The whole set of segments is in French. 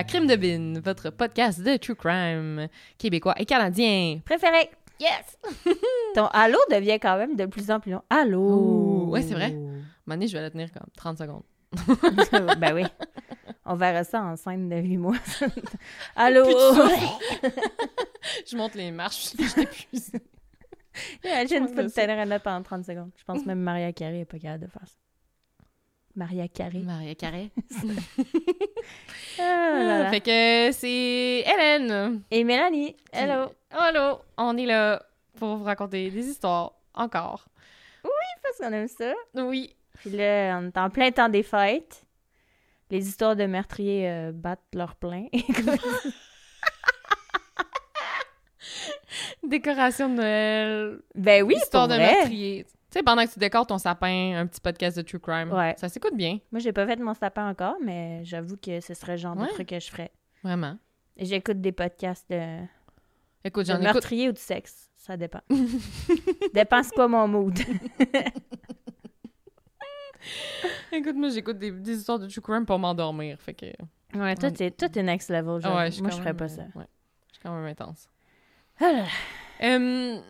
À Crime de Bin, votre podcast de true crime québécois et canadien. Préféré. Yes! Ton allô devient quand même de plus en plus long. Allô. Ouh, ouais, c'est vrai. À donné, je vais la tenir comme 30 secondes. ben oui. On verra ça en scène de 8 mois. allô. Je monte les marches, je suis épuisée. Imagine que tenir un pendant 30 secondes. Je pense même Maria Carré n'est pas capable de faire ça. Maria Carré. Maria Carré. Ah, là, là. Fait que c'est Hélène. Et Mélanie. Hello. Allô! On est là pour vous raconter des histoires encore. Parce qu'on aime ça. Oui. Puis là, on est en plein temps des fêtes. Les histoires de meurtriers euh, battent leur plein. Décoration de Noël. ben oui, Histoire pour de vrai. meurtrier. Tu sais, pendant que tu décores ton sapin, un petit podcast de True Crime. Ouais. Ça s'écoute bien, Moi, j'ai pas fait mon sapin encore, mais j'avoue que ce serait le genre Ouais. de truc que je ferais. vraiment. Et J'écoute des podcasts de, Écoute, de meurtrier ou de sexe. Ça dépend. dépend c'est quoi mon mood. Écoute, moi, j'écoute des, des histoires de True Crime pour m'endormir. Fait que. Ouais, toi, t'es, toi, t'es next level. Ouais, suis Moi, je ferais même, pas ça. Ouais. Je suis quand même intense. Ah là là. Euh,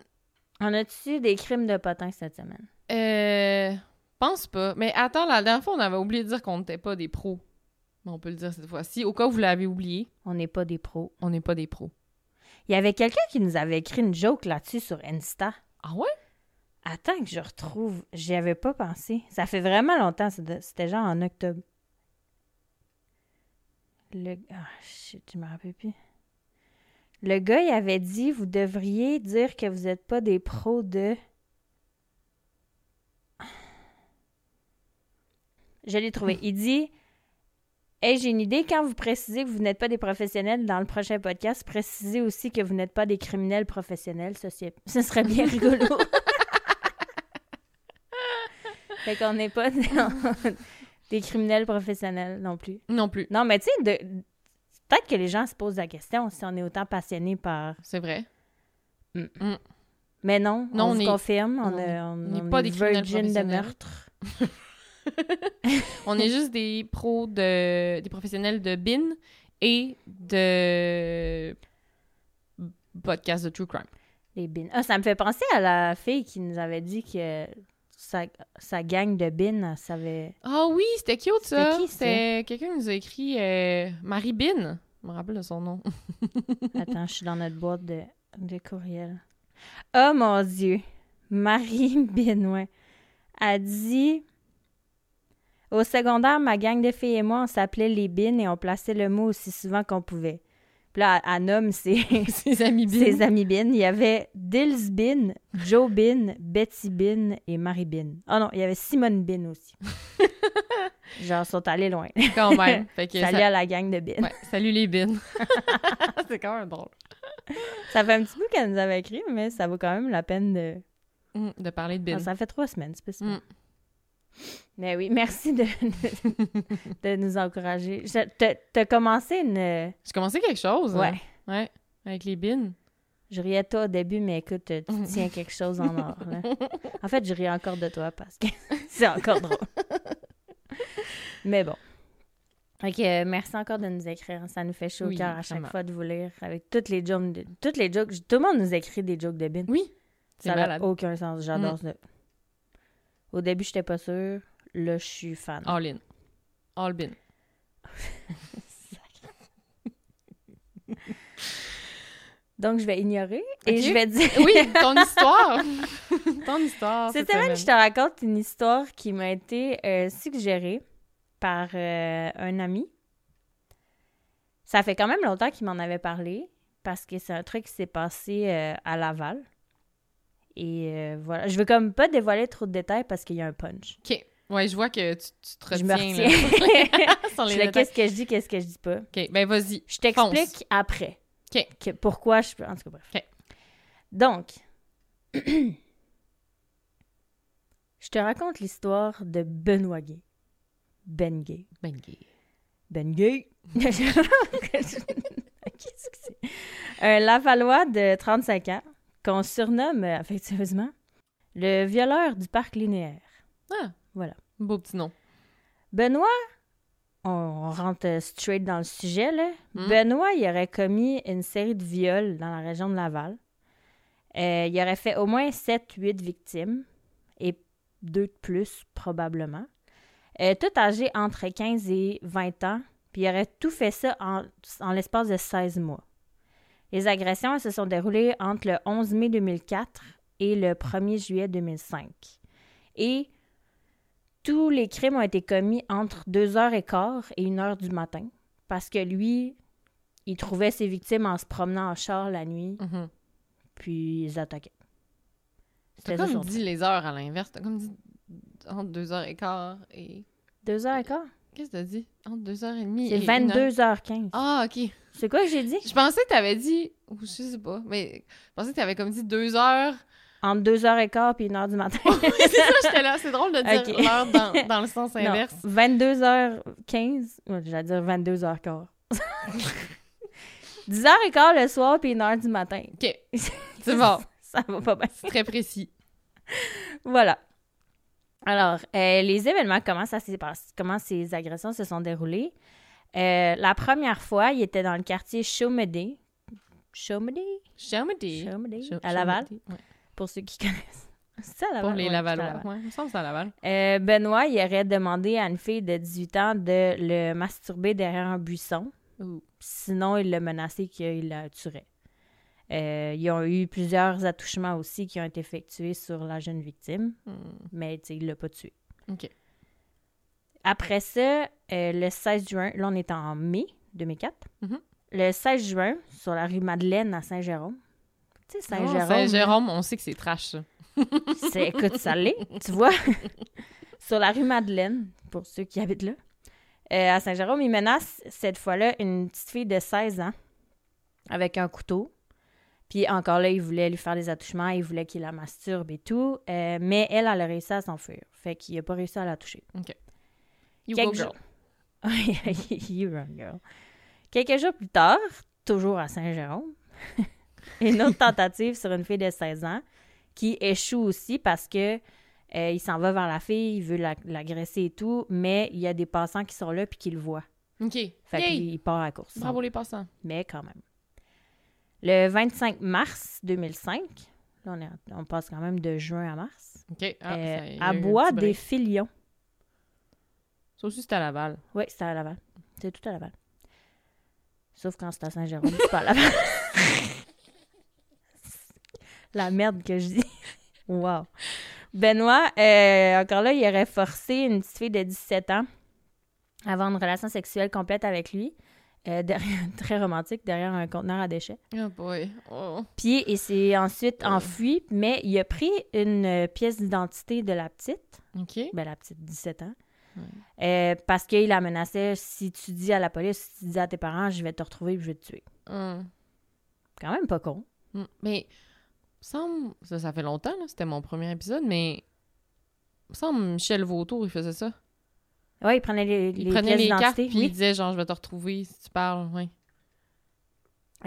On a-tu des crimes de potins cette semaine? euh, pense pas. Mais attends, la dernière fois, on avait oublié de dire qu'on n'était pas des pros. Mais on peut le dire cette fois-ci. Au cas où vous l'avez oublié, On n'est pas des pros. on n'est pas des pros. Il y avait quelqu'un qui nous avait écrit une joke là-dessus sur Insta. Ah ouais? Attends que je retrouve. J'y avais pas pensé. Ça fait vraiment longtemps. C'était genre en octobre. Le... Ah, shit, je me rappelle plus. Le gars, il avait dit Vous devriez dire que vous n'êtes pas des pros de. Je l'ai trouvé. Il dit Hey, j'ai une idée. Quand vous précisez que vous n'êtes pas des professionnels dans le prochain podcast, précisez aussi que vous n'êtes pas des criminels professionnels. Ce serait bien rigolo. fait qu'on n'est pas des, des criminels professionnels non plus. Non plus. Non, mais tu sais, de- peut-être que les gens se posent la question si on est autant passionné par. C'est vrai. Mais non, Non, on, est- confirme, on, on est- est- on- on n'est pas des virgin de meurtre. On est juste des pros de. des professionnels de BIN et de. podcast de True Crime. Les bins. Ah, ça me fait penser à la fille qui nous avait dit que sa, sa gang de bins, elle savait. Ah oui, c'était cute ça. C'était qui, ça? C'était quelqu'un qui nous a écrit euh, Marie Bin. Je me rappelle de son nom. Attends, je suis dans notre boîte de, de courriel. Oh mon Dieu! Marie Benoît a dit Au secondaire, ma gang de filles et moi, on s'appelait les bines et on plaçait le mot aussi souvent qu'on pouvait. Puis là, elle nomme ses, Ses amis Bin. ses amis bines. Il y avait Dils Bin, Joe Bin, Betty Bin et Marie Bin. Oh non, il y avait Simone Bin aussi. Genre, sont allés loin. Quand même. Fait que Salut ça- à la gang de Bin. Ouais, salut les Bin. C'est quand même drôle. Ça fait un petit bout qu'elle nous avait écrit, mais ça vaut quand même la peine de. Mm, de parler de Bin. Ah, ça fait trois semaines. Mm. Mais oui, merci de, nous encourager. T'as commencé une. J'ai commencé quelque chose. Ouais. hein. Ouais. Avec les Bin. Je riais de toi au début, mais écoute, tu Mm. tiens quelque chose en or. là. En fait, je ris encore de toi parce que c'est encore drôle. Mais bon. Que, euh, merci encore de nous écrire. Ça nous fait chaud Oui, au cœur à chaque fois de vous lire avec toutes les jokes. de- toutes les jokes. Tout le monde nous écrit des jokes de bin. Oui. Ça n'a. Mm. aucun sens. J'adore ça. Au début, j'étais pas sûre. Là, je suis fan. All in. All bin. Donc, je vais ignorer et je vais dire. Oui, ton histoire. ton histoire. Cette semaine. je te raconte une histoire qui m'a été euh, suggérée par euh, un ami. Ça fait quand même longtemps qu'il m'en avait parlé parce que c'est un truc qui s'est passé euh, à Laval. Et euh, voilà. Je veux comme pas dévoiler trop de détails parce qu'il y a un punch. OK. Ouais, je vois que tu, tu te Je me retiens. retiens. Je fais détails. qu'est-ce que je dis, qu'est-ce que je dis pas. OK, ben vas-y. Je t'explique après. OK. Que- pourquoi je peux. En tout cas, bref. OK. Donc, je te raconte l'histoire de Benoît Gay. Ben Gay. Ben gay. Ben Gay. Un Lavallois de 35 ans qu'on surnomme euh, affectueusement le violeur du parc linéaire. Ah. Voilà. Beau petit nom. Benoît, on, rentre euh, straight dans le sujet, là. Hmm. Benoît, il aurait commis une série de viols dans la région de Laval. Euh, il aurait fait au moins 7-8 victimes et deux de plus, probablement. Euh, tout âgé entre 15 et 20 ans, puis il aurait tout fait ça en, en l'espace de 16 mois. Les agressions elles se sont déroulées entre le 11 mai 2004 et le 1er juillet 2005. Et tous les crimes ont été commis entre 2h15 et 1h du matin parce que lui, il trouvait ses victimes en se promenant en char la nuit, Mhm. puis ils attaquaient. Ça comme son dit les heures à l'inverse. T'as comme dit entre 2h15 et... 2h15? Qu'est-ce que t'as dit? Entre 2h30 C'est et 1h. 22h15. Ah, OK. C'est quoi que j'ai dit? Je pensais que t'avais dit... Ou je sais pas. Mais je pensais que t'avais comme dit 2h... Entre 2h15 puis 1h du matin. c'est ça, j'étais là. C'est drôle de dire Ok. l'heure dans, dans le sens Non, inverse. 22h15. Ouais, J'allais dire 22h15. 10h15 le soir puis 1h du matin. OK. C'est bon. Ça va pas bien. C'est très précis. Voilà. Alors, euh, les événements, comment ça comment ces agressions se sont déroulées? Euh, la première fois, il était dans le quartier Chaumédé. Chaumédé? Chaumédé. Chaumédé? Chau- À Laval, ouais. pour ceux qui connaissent. C'est ça, Laval? Pour les Ouais, c'est à Lavallois. Laval. Ouais, il me semble que c'est à Laval. Euh, Benoît, il aurait demandé à une fille de 18 ans de le masturber derrière un buisson. Ouh. Sinon, il l'a menacé qu'il la tuerait. Euh, ils ont eu plusieurs attouchements aussi qui ont été effectués sur la jeune victime, Hmm. mais il l'a pas tué. OK. Après ça, euh, le 16 juin, là, on est en mai 2004. Mhm. Le 16 juin, sur la rue Madeleine à Saint-Jérôme. Tu sais, Saint-Jérôme. Oh, Saint-Jérôme, on sait que c'est trash, ça. c'est, écoute, ça l'est, tu vois. sur la rue Madeleine, pour ceux qui habitent là. Euh, à Saint-Jérôme, il menace cette fois-là une petite fille de 16 ans avec un couteau. Puis encore là, il voulait lui faire des attouchements, il voulait qu'il la masturbe et tout. Euh, mais elle, elle a réussi à s'enfuir. Fait qu'il n'a pas réussi à la toucher. You Quelques go, girl. jours- You run, girl. Quelques jours plus tard, toujours à Saint-Jérôme, une autre tentative sur une fille de 16 ans qui échoue aussi parce que euh, il s'en va vers la fille, il veut la- l'agresser et tout, mais il y a des passants qui sont là puis qui le voient. OK. Fait qu'il part à la course. Bravo les passants. Mais quand même. Le 25 mars 2005, là on, est, on passe quand même de juin à mars, OK. Ah, euh, à Bois des. Filions. Ça aussi, c'est à Laval. Oui, c'est à Laval. C'est tout à Laval. Sauf quand c'est à Saint-Jérôme, c'est pas à Laval. La merde que je dis. wow. Benoît, euh, encore là, il aurait forcé une petite fille de 17 ans à avoir une relation sexuelle complète avec lui. euh, derrière- très romantique, derrière un conteneur à déchets. Oh boy. Oh. Puis il s'est ensuite enfui, mais il a pris une euh, pièce d'identité de la petite, OK. ben la petite 17 ans, euh, parce qu'il la menaçait si tu dis à la police, si tu dis à tes parents, je vais te retrouver et je vais te tuer. Hum. Quand même pas con. Hum. Mais, semble... Ça, ça fait longtemps. C'était mon premier épisode, mais... me semble Michel Vautour, il faisait ça. Ouais, il prenait les, Il les prenait pièces les cartes, puis il Oui. disait, genre, je vais te retrouver si tu parles, oui.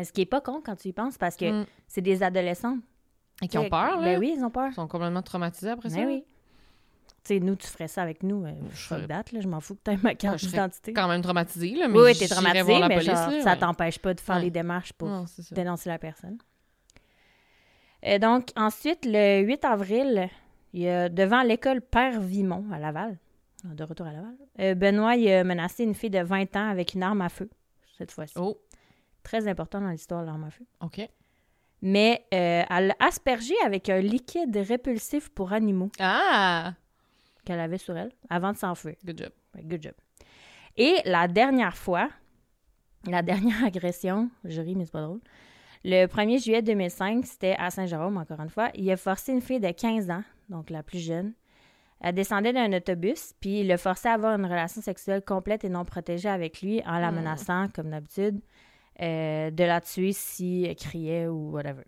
Ce qui est pas con quand tu y penses, parce que Hum. c'est des adolescents. Et qui ont peur, là. Ben oui, ils ont peur. Ils sont complètement traumatisés après ça. Ben là. oui. Tu sais, nous, tu ferais ça avec nous. euh, Je ferais- that, là. Je m'en fous que t'aies ma carte je serais d'identité. Quand même traumatisée, là, mais Oui, t'es j'irais traumatisé, voir la mais police, genre, là, ça ouais. t'empêche pas de faire Ouais. les démarches pour Non, dénoncer la personne. Et donc, ensuite, le 8 avril, il y a, devant l'école Père Vimont à Laval, de retour à Laval, euh, Benoît il a menacé une fille de 20 ans avec une arme à feu, cette fois-ci. Oh, Très important dans l'histoire de l'arme à feu. OK. Mais euh, elle l'a aspergé avec un liquide répulsif pour animaux Ah! Qu'elle avait sur elle avant de s'enfuir. Good job. Ouais, Good job. Et la dernière fois, la dernière agression, je ris, mais c'est pas drôle. Le 1er juillet 2005, c'était à Saint-Jérôme, encore une fois. Il a forcé une fille de 15 ans, donc la plus jeune. Elle descendait d'un autobus, puis il l'a forcé à avoir une relation sexuelle complète et non protégée avec lui en la Hmm. menaçant, comme d'habitude, euh, de la tuer si elle criait ou whatever.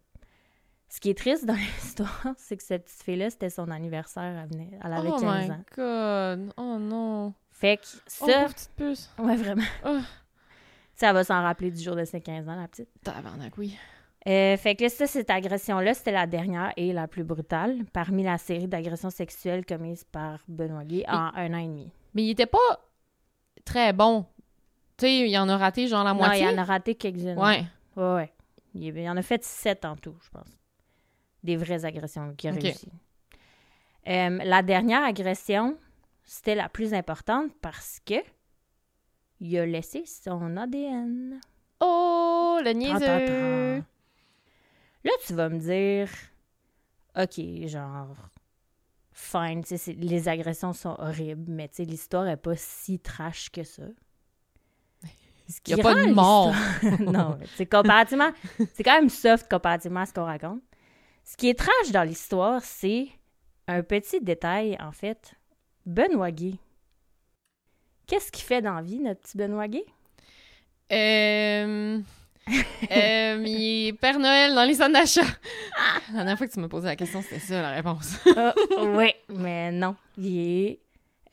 Ce qui est triste dans l'histoire, c'est que cette petite fille-là, c'était son anniversaire. Elle, venait, elle avait oh 15 my ans. God! Oh non! Fait que Oh, ça, pauvre petite puce! Ouais, vraiment. Oh. Ça va s'en rappeler du jour de ses 15 ans, la petite. Tabarnak, oui. Euh, fait que là, ça, cette agression-là, c'était la dernière et la plus brutale parmi la série d'agressions sexuelles commises par Benoît Guy en un an et demi. Mais il était pas très bon. Tu sais, il en a raté genre la Non, moitié. il en a raté quelques-unes. Ouais. Ouais, ouais. Il, il en a fait sept en tout, je pense. Des vraies agressions qui a Ok. réussi. Euh, la dernière agression, c'était la plus importante parce que il a laissé son ADN. Oh, le niaiseux! Là, tu vas me dire, OK, genre, fine, les agressions sont horribles, mais l'histoire est pas si trash que ça. Ce Il y a pas de mort. non, c'est comparativement, c'est quand même soft comparativement à ce qu'on raconte. Ce qui est trash dans l'histoire, c'est un petit détail, en fait. Benoît. Qu'est-ce qu'il fait dans la vie, notre petit Benoît? Euh... euh, il est Père Noël dans les centres d'achat. La dernière fois que tu m'as posé la question, c'était ça la réponse. oui, mais non. Il est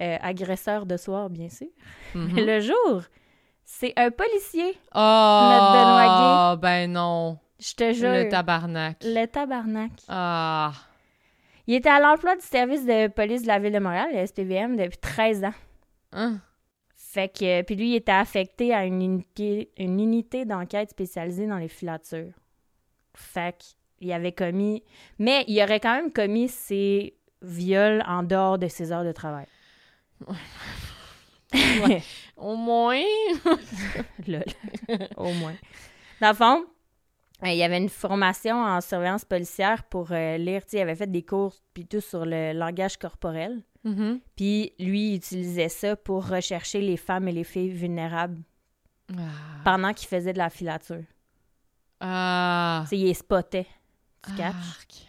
euh, agresseur de soir, bien sûr. Mais le jour, c'est un policier. Oh, Benoît ben non. Je te jure. Le tabarnak. Le tabarnak. Ah. Il était à l'emploi du service de police de la ville de Montréal, le SPVM, depuis 13 ans. Hein? Fait que, puis lui, il était affecté à une unité, une unité d'enquête spécialisée dans les filatures. Fait qu'il avait commis. Mais il aurait quand même commis ses viols en dehors de ses heures de travail. Ouais. Au moins. Lol. Au moins. Dans le fond, il y avait une formation en surveillance policière pour euh, lire. Il avait fait des cours puis tout sur le langage corporel. Mhm. Puis lui, il utilisait ça pour rechercher les femmes et les filles vulnérables Ah. pendant qu'il faisait de la filature. Ah. Il les spottait. Tu catches?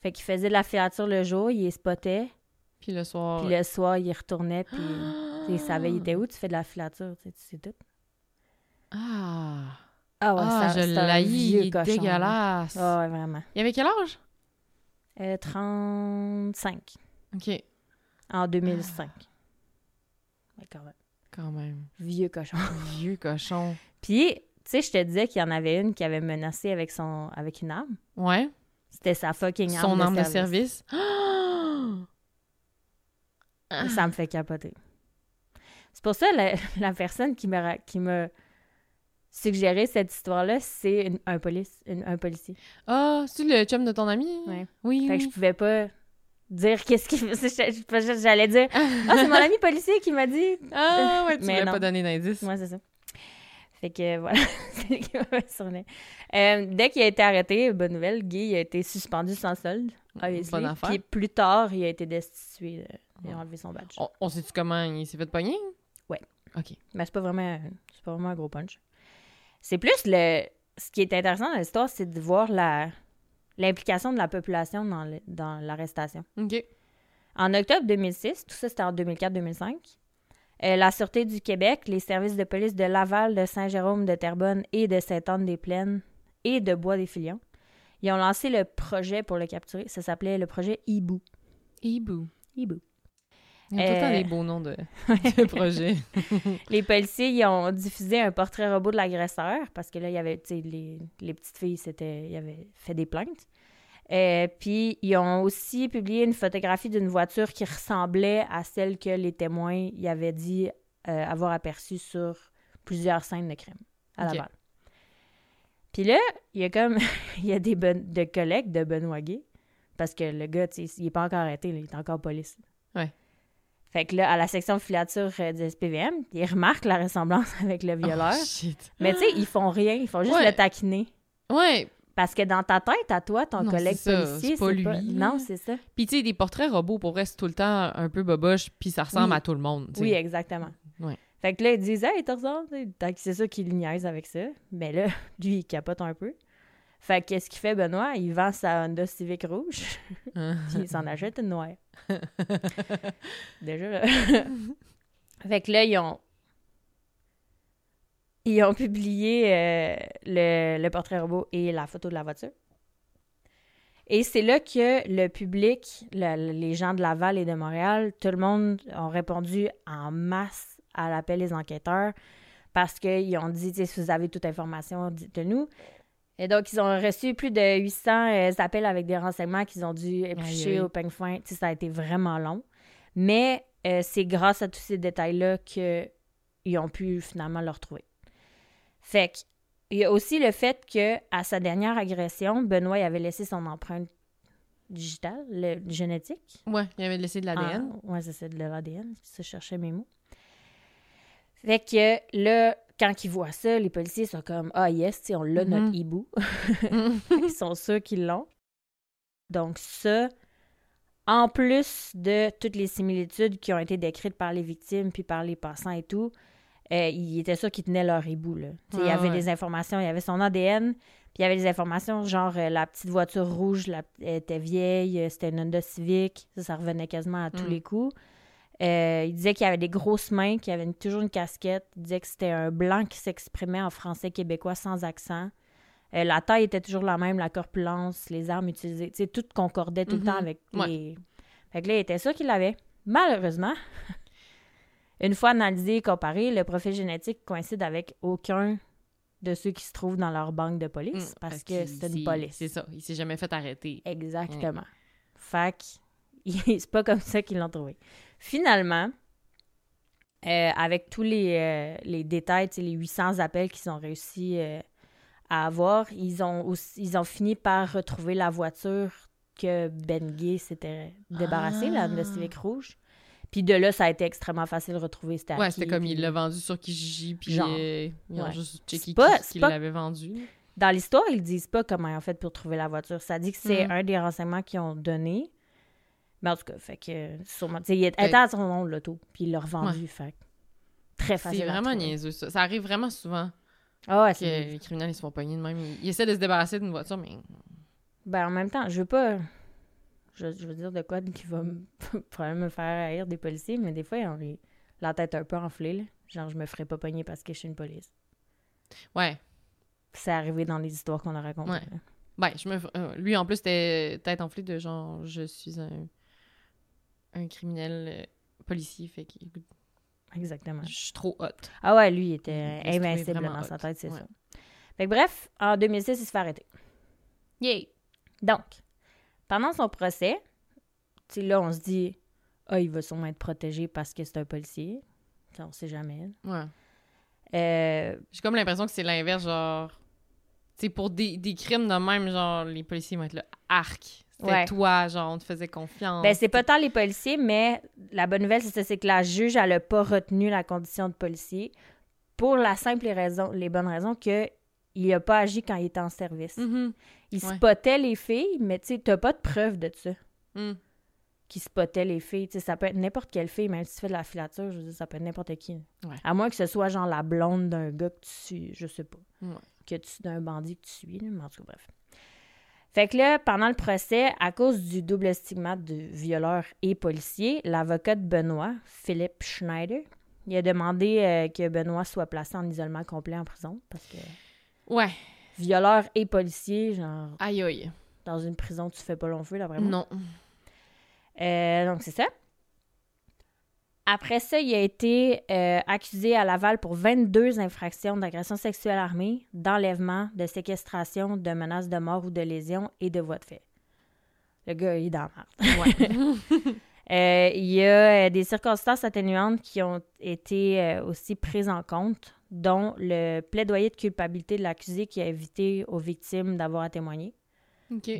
Fait qu'il faisait de la filature le jour, il les spottait. Puis le soir. Puis le soir, il retournait, puis il savait il était où, tu fais de la filature, tu sais, tu sais tout. Ah. Ah ouais, ah, ça- je vieux il est dégueulasse. Ah ouais, vraiment. Il avait quel âge? Euh, 35. OK. En 2005. Ouais, quand même. Quand même. Vieux cochon. Vieux cochon. Puis, tu sais, je te disais qu'il y en avait une qui avait menacé avec son avec une arme. Ouais. C'était sa fucking arme Son de arme de service. service. Ça me fait capoter. C'est pour ça la, la personne qui ra- qui m'a suggéré cette histoire-là, c'est un police, une- un policier. Ah, c'est le chum de ton ami? Ouais. Oui, Fait que je pouvais pas dire qu'est-ce qu'il faisait. J'allais dire Ah, c'est mon ami policier qui m'a dit. Ah, ouais, tu non. pas donner d'indice. Moi, c'est ça. Fait que voilà, c'est lui qui m'a. Euh, dès qu'il a été arrêté, bonne nouvelle, Guy a été suspendu sans solde. obviously. Bonne affaire. Puis plus tard, il a été destitué. euh, Il a enlevé son badge. On, on sait-tu comment il s'est fait pogner? Ouais. OK. Mais c'est pas vraiment c'est pas vraiment un gros punch. C'est plus le ce qui est intéressant dans l'histoire, c'est de voir la l'implication de la population dans le- dans l'arrestation. OK. En octobre 2006, tout ça c'était en 2004-2005, euh, la Sûreté du Québec, les services de police de Laval, de Saint-Jérôme, de Terrebonne et de Sainte-Anne-des-Plaines et de Bois-des-Filions, ils ont lancé le projet pour le capturer. Ça s'appelait le projet Hibou. Hibou. Hibou. Il y a tout le temps Euh, des beaux noms de, de projets. Les policiers ils ont diffusé un portrait robot de l'agresseur parce que là, il y avait, les, les petites filles, c'était, ils avaient fait des plaintes. Euh, puis, ils ont aussi publié une photographie d'une voiture qui ressemblait à celle que les témoins y avaient dit euh, avoir aperçue sur plusieurs scènes de crime à Ok. Laval. Puis là, il y a comme... il y a des ben- de collègues de Benoît Gay, parce que le gars, il est pas encore arrêté, là, il est encore police. Ouais. Fait que là, à la section filature euh, du SPVM, ils remarquent la ressemblance avec le violeur. Oh, shit. Mais tu sais, ils font rien, ils font juste Ouais. le taquiner. Ouais. Parce que dans ta tête, à toi, ton Non, collègue ça, policier, c'est pas lui. Non, c'est ça. Puis, tu sais, des portraits robots, pour vrai, c'est tout le temps un peu boboche, puis ça ressemble Oui. à tout le monde. Oui, exactement. Ouais. Fait que là, ils disent, hey, t'as que c'est ça qu'il niaise avec ça. Mais là, lui, il capote un peu. Fait que qu'est-ce qu'il fait, Benoît? Il vend sa Honda Civic rouge, puis il s'en achète une noire. Déjà, là. fait que là, ils ont. Ils ont publié euh, le, le portrait robot et la photo de la voiture. Et c'est là que le public, le- les gens de Laval et de Montréal, tout le monde ont répondu en masse à l'appel des enquêteurs parce qu'ils ont dit, si vous avez toute information, dites-nous. Et donc, ils ont reçu plus de 800 euh, appels avec des renseignements qu'ils ont dû éplucher aïe. au peigne fin. Tu sais, ça a été vraiment long. Mais euh, c'est grâce à tous ces détails-là qu'ils ont pu finalement le retrouver. Fait que, il y a aussi le fait que à sa dernière agression, Benoît il avait laissé son empreinte digitale, le, génétique. Ouais, il avait laissé de l'ADN. Ah, ouais, c'est de l'ADN. Ça, je cherchais mes mots. Fait que là, quand ils voient ça, les policiers sont comme Ah, yes, on l'a, Mhm. notre hibou. ils sont sûrs qu'ils l'ont. Donc, ça, en plus de toutes les similitudes qui ont été décrites par les victimes puis par les passants et tout, euh, ils étaient sûrs qu'ils tenaient leur hibou. Là. Il y Ah, avait ouais. des informations, il y avait son ADN, puis il y avait des informations genre euh, la petite voiture rouge la, elle était vieille, euh, c'était une Honda Civic, ça, ça revenait quasiment à tous Mm. les coups. Euh, il disait qu'il avait des grosses mains, qu'il avait une- toujours une casquette. Il disait que c'était un blanc qui s'exprimait en français québécois sans accent. Euh, la taille était toujours la même, la corpulence, les armes utilisées. Tu sais, tout concordait tout le Mhm. temps avec Ouais. les. Fait que là, il était sûr qu'il l'avait. Malheureusement, une fois analysé et comparé, le profil génétique coïncide avec aucun de ceux qui se trouvent dans leur banque de police Mm, parce que c'est une police. C'est ça, il s'est jamais fait arrêter. Exactement. Fait que c'est pas comme ça qu'ils l'ont trouvé. Finalement, euh, avec tous les, euh, les détails, les 800 appels qu'ils ont réussi euh, à avoir, ils ont, aussi, ils ont fini par retrouver la voiture que Ben Gay s'était débarrassé, la Honda Ah. Civic rouge. Puis de là, ça a été extrêmement facile de retrouver c'était Ouais, c'était comme puis- il l'a vendu sur Kijiji, puis Genre. euh, ils ont Ouais. juste checké pas- qui, qui pas- l'avait vendu. Dans l'histoire, ils disent pas comment ils ont fait pour trouver la voiture. Ça dit que c'est Mhm. un des renseignements qu'ils ont donné. Mais en tout cas, fait que sûrement. tu sais, il Fait- était à son nom, l'auto, puis il l'a revendu. Fait que très facile. C'est vraiment niaiseux, ça. Ça arrive vraiment souvent Ah ouais, que les criminels ils se font pogner de même. Ils, ils essaient de se débarrasser d'une voiture, mais Ben, en même temps, je veux pas. Je, je veux dire de quoi qui va me... probablement me faire haïr des policiers, mais des fois, ils ont la tête un peu enflée. Là. Genre, je me ferais pas pogner parce que je suis une police. ouais. C'est arrivé dans les histoires qu'on a racontées. Ouais. là. Ben, je me... euh, lui, en plus, c'était tête enflée de genre, je suis un, un criminel euh, policier, fait écoute, Exactement. je suis trop hot. Ah ouais, lui, il était Il invincible dans sa tête, c'est Ouais. ça. Fait que bref, en 2006, il se fait arrêter. Yay! Donc, pendant son procès, tu sais, là, on se dit, ah, il va sûrement être protégé parce que c'est un policier. Ça, on sait jamais. Ouais. Euh, J'ai comme l'impression que c'est l'inverse, genre. Sais, pour des, des crimes de même, genre, les policiers vont être là, arc. C'était Ouais. toi, genre, on te faisait confiance. ben, c'est pas tant les policiers, mais la bonne nouvelle, c'est c'est que la juge, elle a pas retenu la condition de policier pour la simple raison, les bonnes raisons que il a pas agi quand il était en service. Mhm. Il Ouais. spottait les filles, mais tu sais, t'as pas de preuve de ça. Mm. qui spottait les filles. Tu sais, ça peut être n'importe quelle fille, même si tu fais de la filature, je veux dire, ça peut être n'importe qui. Ouais. À moins que ce soit genre la blonde d'un gars que tu suis, je sais pas. Ouais. Que tu d'un bandit que tu suis, là, mais en tout cas, bref. Fait que là, pendant le procès, à cause du double stigmate de violeur et policier, l'avocat de Benoît, Philippe Schneider, il a demandé euh, que Benoît soit placé en isolement complet en prison parce que Ouais. violeur et policier, genre, Aïe, aïe. dans une prison, tu fais pas long feu, d'après moi. Non. Euh, donc, c'est ça. Après ça, il a été euh, accusé à Laval pour 22 infractions d'agression sexuelle armée, d'enlèvement, de séquestration, de menace de mort ou de lésion et de voie de fait. Le gars, il est dans la merde. Ouais. Euh, il y a euh, des circonstances atténuantes qui ont été euh, aussi prises en compte, dont le plaidoyer de culpabilité de l'accusé qui a évité aux victimes d'avoir à témoigner.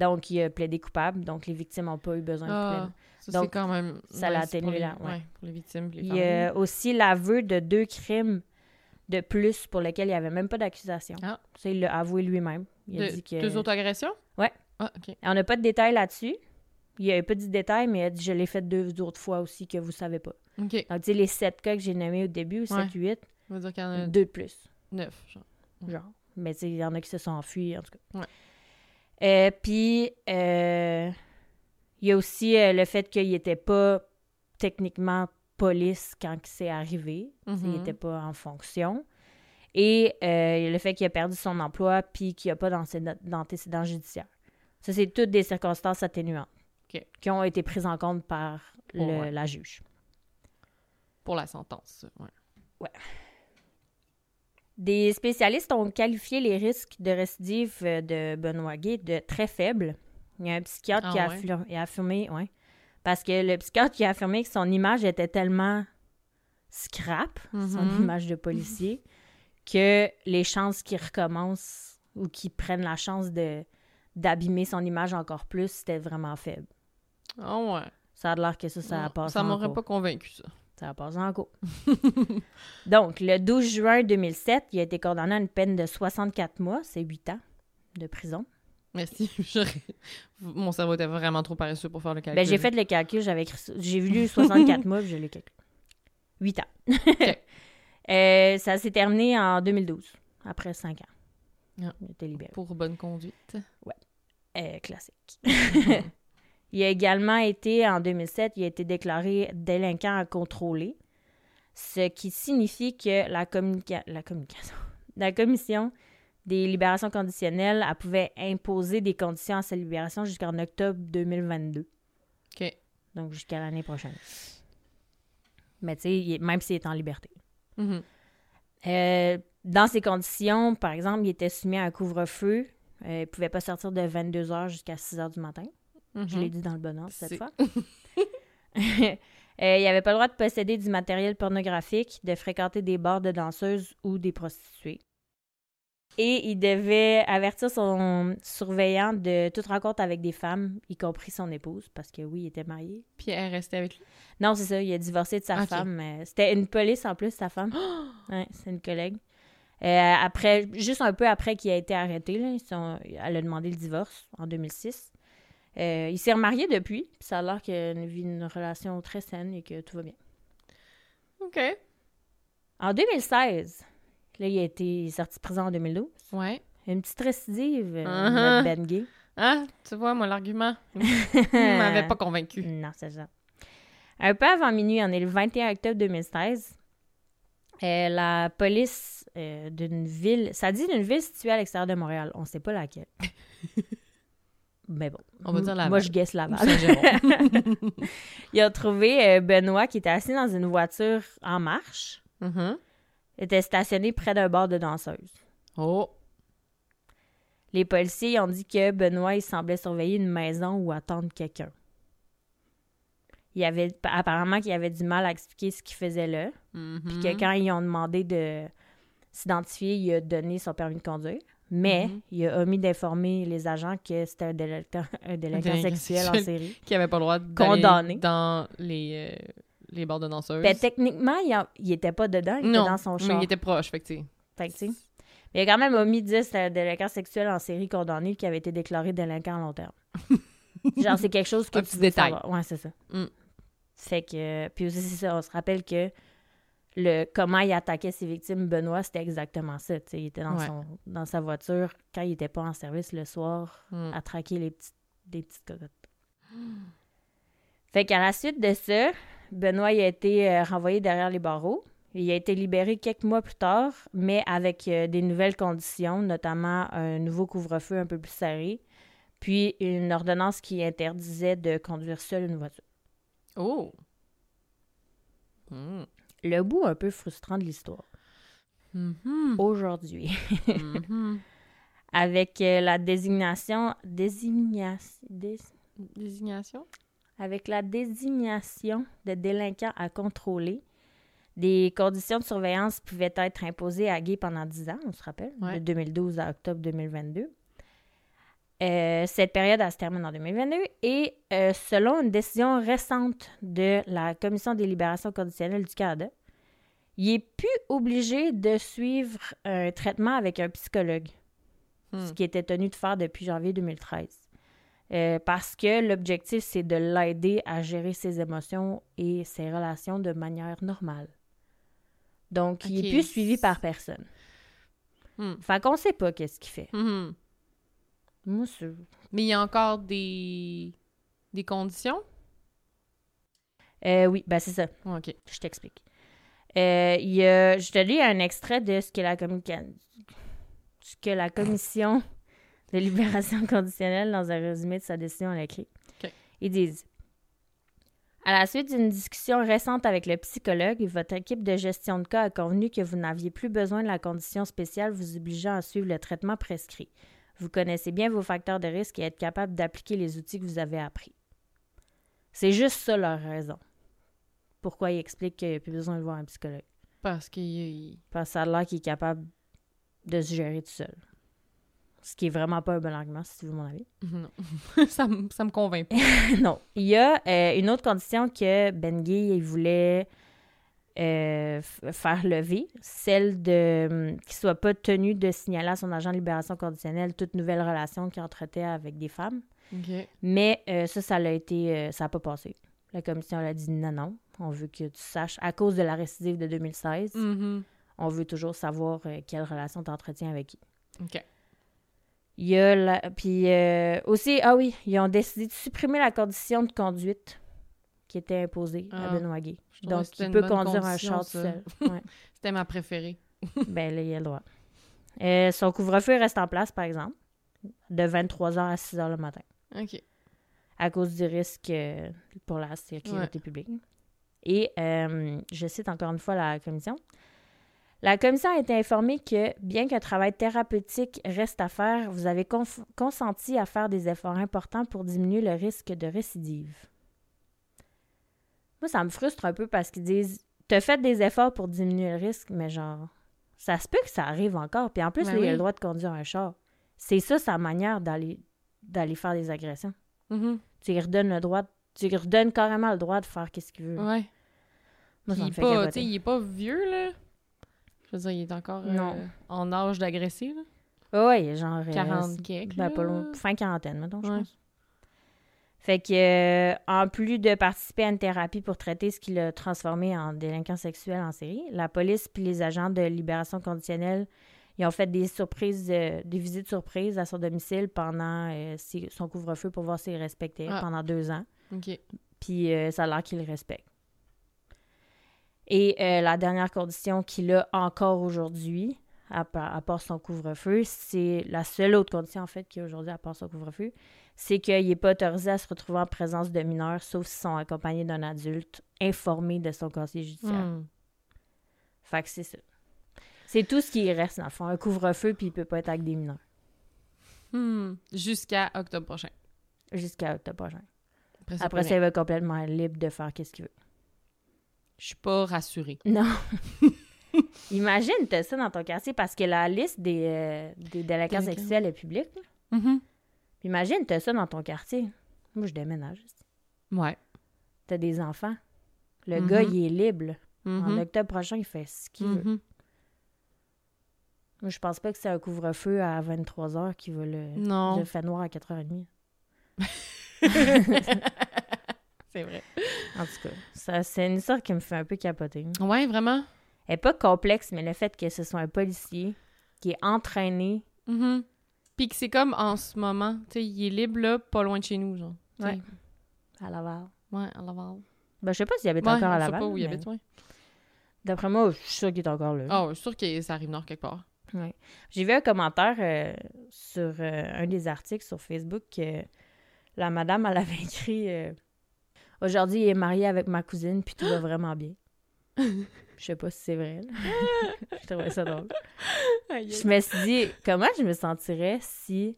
Donc, il a plaidé coupable, donc les victimes n'ont pas eu besoin de Ah, plaider. Ça, Donc, c'est quand même... ça l'a atténué là, ouais. pour les victimes les Il y a aussi l'aveu de deux crimes de plus pour lesquels il n'y avait même pas d'accusation. Ah. Ça, il l'a avoué lui-même. Il a dit que... Deux autres agressions? Ouais. Ah, OK. On n'a pas de détails là-dessus. Il n'y a pas de détails, mais il a dit je l'ai fait deux autres fois aussi que vous savez pas. OK. Donc, tu sais, les sept cas que j'ai nommés au début, ou sept, huit, On va dire qu'il y en a deux de plus. neuf, genre. genre. Mais tu sais, il y en a qui se sont enfuis, en tout cas. Ouais. Euh, Puis, euh, il y a aussi euh, le fait qu'il n'était pas techniquement police quand c'est arrivé. Sais, Il n'était pas en fonction. Et euh, le fait qu'il a perdu son emploi puis qu'il n'y a pas d'antécédent judiciaire. Ça, c'est toutes des circonstances atténuantes qui ont été prises en compte par le- Ouais. la juge. Pour la sentence, ouais. Des spécialistes ont qualifié les risques de récidive euh, de Benoît Gay de très faibles. Il y a un psychiatre Ah qui a, ouais? affir- a affirmé, ouais, parce que le psychiatre qui a affirmé que son image était tellement scrap, son Mhm. image de policier, que les chances qu'il recommence ou qu'il prenne la chance de d'abîmer son image encore plus, c'était vraiment faible. Ah ouais. Ça a l'air que ça, ça a passé Ça m'aurait pas convaincu, ça. Ça a passé en cours. Donc, le 12 juin 2007, il a été condamné à une peine de 64 mois, c'est 8 ans de prison. Merci. Mon cerveau était vraiment trop paresseux pour faire le calcul. Ben, j'ai fait le calcul, j'avais. J'ai lu 64 mois, puis je l'ai calculé. 8 ans. Euh, ça s'est terminé en 2012, après 5 ans. Ah. Il a été libéré. Pour bonne conduite. Euh, classique. il a également été, en 2007, il a été déclaré délinquant à contrôler, ce qui signifie que la, communica- la communication, la commission des libérations conditionnelles, elle pouvait imposer des conditions à sa libération jusqu'en octobre 2022, OK. donc jusqu'à l'année prochaine. Mais tu sais, même s'il est en liberté. Mhm. Euh, dans ces conditions, par exemple, il était soumis à un couvre-feu. Euh, il ne pouvait pas sortir de 22 h jusqu'à 6 h du matin. Je Mhm. l'ai dit dans le bon ordre cette fois. Euh, il n'avait pas le droit de posséder du matériel pornographique, de fréquenter des bars de danseuses ou des prostituées. Et il devait avertir son surveillant de toute rencontre avec des femmes, y compris son épouse, parce que oui, il était marié. Puis elle restait avec lui. Non, c'est ça, il a divorcé de sa femme. mais C'était une police en plus, sa femme. Ouais, c'est une collègue. Euh, après, juste un peu après qu'il a été arrêté, là, ils sont- elle a demandé le divorce en 2006. Euh, il s'est remarié depuis, puis ça a l'air qu'il vit une relation très saine et que tout va bien. OK. En 2016, là, il a été sorti de prison en 2012. Ouais. Une petite récidive, euh, Uh-huh. notre Ben Gay. Ah, tu vois, moi, l'argument il m'avait pas convaincu. Non, c'est ça. Un peu avant minuit, on est le 21 octobre 2016. euh, la police euh, d'une ville, ça dit d'une ville située à l'extérieur de Montréal. On sait pas laquelle. Mais bon. On va dire Laval. Moi, je guesse Laval. Ils ont trouvé euh, Benoît qui était assis dans une voiture en marche. Il était stationné près d'un bar de danseuses. Oh. Les policiers ont dit que Benoît, il semblait surveiller une maison ou attendre quelqu'un. Il avait apparemment qu'il avait du mal à expliquer ce qu'il faisait là. Puis que quand ils ont demandé de s'identifier, il a donné son permis de conduire. Mais Mhm. il a omis d'informer les agents que c'était un délinquant, un délinquant délinquant sexuel en série. Qui avait pas le droit d'aller Condamné. dans les, euh, les bars de danseuses. Ben, techniquement, il, en- il était pas dedans, il non, était dans son mais char. il était proche, fait que tu sais. Mais il a quand même omis de dire que c'était un délinquant sexuel en série condamné qui avait été déclaré délinquant à long terme. Genre, c'est quelque chose que Un tu petit détail. savoir. Ouais, c'est ça. Mm. Fait que... Puis aussi, c'est ça, on se rappelle que le comment il attaquait ses victimes, Benoît, c'était exactement ça. tu sais. il était dans, Ouais. son, dans sa voiture quand il était pas en service le soir Mm. à traquer les petites, des petites cocottes. Fait qu'à la suite de ça, Benoît il a été euh, renvoyé derrière les barreaux. Il a été libéré quelques mois plus tard, mais avec euh, des nouvelles conditions, notamment un nouveau couvre-feu un peu plus serré, puis une ordonnance qui interdisait de conduire seul une voiture. Oh. Mm. Le bout un peu frustrant de l'histoire. Mhm. Aujourd'hui, Mhm. avec euh, la désignation... Désignation... dés- Désignation? Avec la désignation de délinquants à contrôler. Des conditions de surveillance pouvaient être imposées à Guy pendant 10 ans, on se rappelle, Ouais. de 2012 à octobre 2022. Euh, cette période elle se termine en 2022 et euh, selon une décision récente de la Commission des libérations conditionnelles du Canada, il est plus obligé de suivre un traitement avec un psychologue, Hmm. ce qui était tenu de faire depuis janvier 2013. Euh, parce que l'objectif, c'est de l'aider à gérer ses émotions et ses relations de manière normale. Donc, il Ok. est plus suivi par personne. Hmm. Fait qu'on sait pas qu'est-ce qu'il fait. Moi, c'est... Mais il y a encore des, des conditions? Euh, oui, ben c'est ça. Ouais, OK. Je t'explique. Euh, il y a, je te lis un extrait de ce que la, communica- ce que la commission de libération conditionnelle dans un résumé de sa décision à écrit. OK. Ils disent À la suite d'une discussion récente avec le psychologue, votre équipe de gestion de cas a convenu que vous n'aviez plus besoin de la condition spéciale vous obligeant à suivre le traitement prescrit. Vous connaissez bien vos facteurs de risque et êtes capable d'appliquer les outils que vous avez appris. C'est juste ça leur raison pourquoi il explique qu'il n'y a plus besoin de voir un psychologue? Parce qu'il il- Parce que ça a l'air qu'il est capable de se gérer tout seul. Ce qui est vraiment pas un bon argument, si tu veux mon avis. Non. ça, me- ça me convainc pas. non. Il y a euh, une autre condition que Ben Guy il voulait euh, faire lever, celle de hum, qu'il soit pas tenu de signaler à son agent de libération conditionnelle toute nouvelle relation qu'il entretait avec des femmes. Mais euh, ça, ça l'a été, ça n'a pas passé. La commission a dit non, non. On veut que tu saches, à cause de la récidive de 2016, Mhm. on veut toujours savoir quelle relation tu entretiens avec qui. OK. Il y a la... Puis euh, aussi, ah oui, ils ont décidé de supprimer la condition de conduite qui était imposée à Ah. Benoît Gay. Donc, il peut conduire un char tout seul. Ouais. C'était ma préférée. ben là, il a le droit. Euh, son couvre-feu reste en place, par exemple, de 23h à 6h le matin, OK. à cause du risque euh, pour la sécurité publique. Et euh, je cite encore une fois la commission. La commission a été informée que, bien qu'un travail thérapeutique reste à faire, vous avez consenti à faire des efforts importants pour diminuer le risque de récidive. Moi, ça me frustre un peu parce qu'ils disent T'as fait des efforts pour diminuer le risque, mais genre, ça se peut que ça arrive encore. Puis en plus, Ben là, il a le droit de conduire un char. C'est ça sa manière d'aller d'aller faire des agressions. Mhm. Tu lui redonnes le droit, tu lui redonnes carrément le droit de faire ce qu'il veut. Ouais. Moi, Puis ça il me fait pas, il est pas vieux, là. Je veux dire, il est encore euh, en âge d'agresser, là. Ouais, genre. euh, 40 quelques, Ben, pas loin. Fin quarantaine, mettons, je Ouais. pense. Fait que, euh, en plus de participer à une thérapie pour traiter ce qui l'a transformé en délinquant sexuel en série, la police puis les agents de libération conditionnelle, ils ont fait des surprises, euh, des visites surprises à son domicile pendant euh, son couvre-feu pour voir s'il respectait Ah. pendant deux ans. OK. Puis euh, ça a l'air qu'il le respecte. Et euh, la dernière condition qu'il a encore aujourd'hui, à, part- à part son couvre-feu, c'est la seule autre condition en fait qu'il a aujourd'hui à part son couvre-feu, c'est qu'il n'est pas autorisé à se retrouver en présence de mineurs, sauf s'ils sont accompagnés d'un adulte informé de son conseiller judiciaire. Hmm. Fait que c'est ça. C'est tout ce qui reste, dans le fond. Un couvre-feu, puis il peut pas être avec des mineurs. Hmm. Jusqu'à octobre prochain. Jusqu'à octobre prochain. Après, c'est Après ça, il va être complètement libre de faire ce qu'il veut. Je suis pas rassurée. Non. Imagine, t'as ça dans ton quartier parce que la liste des, euh, des délinquants sexuels est publique. Mhm. Puis Imagine, t'as ça dans ton quartier. Moi, je déménage. Ouais. T'as des enfants. Le Mhm. gars, il est libre. En Mhm. octobre prochain, il fait ce qu'il veut. Mhm. Moi, je pense pas que c'est un couvre-feu à 23h qui va le, Non. le faire noir à 4h30. c'est vrai. En tout cas, ça, c'est une histoire qui me fait un peu capoter. Ouais, vraiment? Elle est pas complexe, mais le fait que ce soit un policier qui est entraîné. Mhm. Puis que c'est comme en ce moment, tu sais, il est libre là, pas loin de chez nous, genre. Sais. Ouais. À Laval. Ouais, à Laval. Ben, je sais pas s'il habite Ouais, encore à on sait Laval. pas où il habite, ouais. D'après moi, je suis sûre qu'il est encore là. Ah, ouais, je suis sûre que ça arrive nord quelque part. Ouais. J'ai vu un commentaire euh, sur euh, un des articles sur Facebook que la madame, elle avait écrit euh, Aujourd'hui, il est marié avec ma cousine, puis tout va vraiment bien. Je sais pas si c'est vrai. je trouvais ça drôle. Je me suis dit, comment je me sentirais si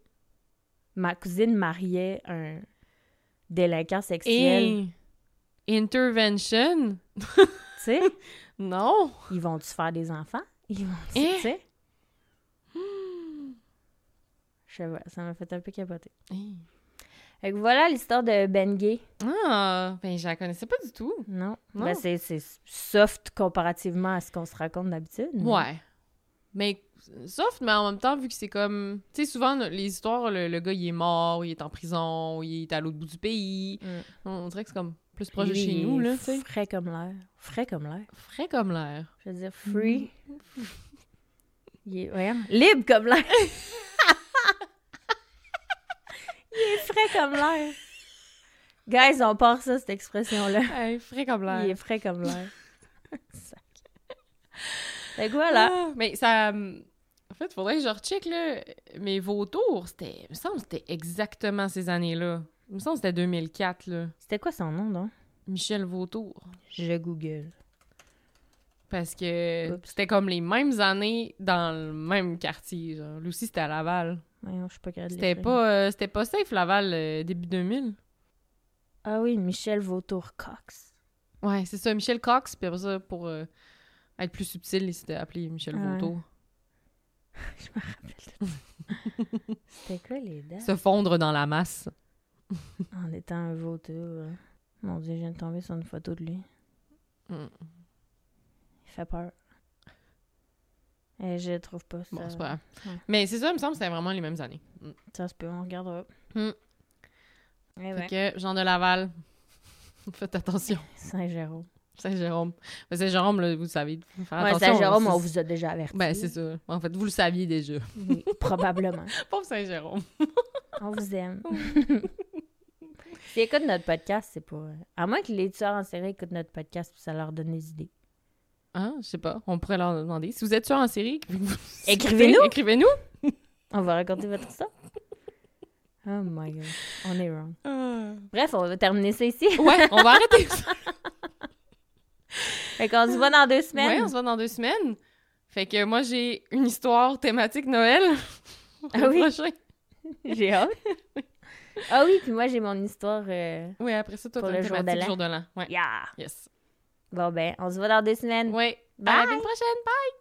ma cousine mariait un, délinquants sexuels. Et... Intervention? Tu sais, Non. ils vont-tu faire des enfants? Ils vont Eh? tu sais? Je sais pas, ça m'a fait un peu capoter. Hey. Fait que voilà l'histoire de Ben Gay. Ah, ben je la connaissais pas du tout. Non. Non. Ben, c'est, c'est soft comparativement à ce qu'on se raconte d'habitude. Ouais. Mais soft, mais en même temps, vu que c'est comme. Tu sais, souvent, les histoires, le, le gars, il est mort, il est en prison, il est à l'autre bout du pays. Mm. On dirait que c'est comme plus proche de chez nous, là, tu sais. Frais comme l'air. Frais comme l'air. Frais comme l'air. Je veux dire, free. Il est, voyons, libre comme l'air. il est frais comme l'air. Guys, on part ça, cette expression-là. Hey, frais comme l'air. Il est frais comme l'air. Fait que voilà. Ah, mais ça. En fait, faudrait que je recheck, là. Mais Vautour, c'était. Il me semble que c'était exactement ces années-là. Il me semble que c'était 2004, là. C'était quoi son nom, donc? Michel Vautour. Je google. Parce que c'était comme les mêmes années dans le même quartier. Genre. Lui aussi, c'était à Laval. Voyons, je suis pas capable de C'était pas, euh, c'était pas safe, Laval, euh, début 2000. Ah oui, Michel Vautour Cox. Ouais, c'est ça, Michel Cox. Puis après ça, pour euh, être plus subtil, il s'était appelé Michel Ah. Vautour. Je me rappelle. de ça. C'était quoi les dates? Se fondre dans la masse. En étant un vautour. hein. Mon Dieu, je viens de tomber sur une photo de lui. Mm. Il fait peur. Et je trouve pas ça. Bon, c'est pas grave. ouais. Mais c'est ça, il me semble que c'était vraiment les mêmes années. Mm. Ça se peut, on regardera. Hmm. Eh Fait que, Jean de Laval, faites attention. Saint-Jérôme. Saint-Jérôme. Ben, Saint-Jérôme, là, vous savez, faire Ouais, attention. Saint-Jérôme, on vous a déjà averti. Ben, c'est ça. En fait, vous le saviez déjà. Oui, probablement. Pauvre Saint-Jérôme. On vous aime. S'ils écoutent notre podcast, c'est pas. À moins que les tueurs en série écoutent notre podcast, puis ça leur donne des idées. Hein? Je sais pas. On pourrait leur demander. Si vous êtes tueur en série, Écrivez-nous. Écrivez-nous. On va raconter votre histoire. Oh my god. On est wrong. Bref, on va terminer ça ici. Ouais, on va arrêter ça. Fait qu'on se voit dans deux semaines. Ouais, on se voit dans deux semaines. Fait que moi, j'ai une histoire thématique Noël. Ah oui? prochain. J'ai hâte. ah oui, puis moi, j'ai mon histoire. euh, Oui, après ça, toi, Pour t'as le jour de thématique l'an. jour de l'an. Ouais. Yeah! Yes. Bon, ben, on se voit dans deux semaines. Ouais. Bye. À la semaine prochaine. Bye.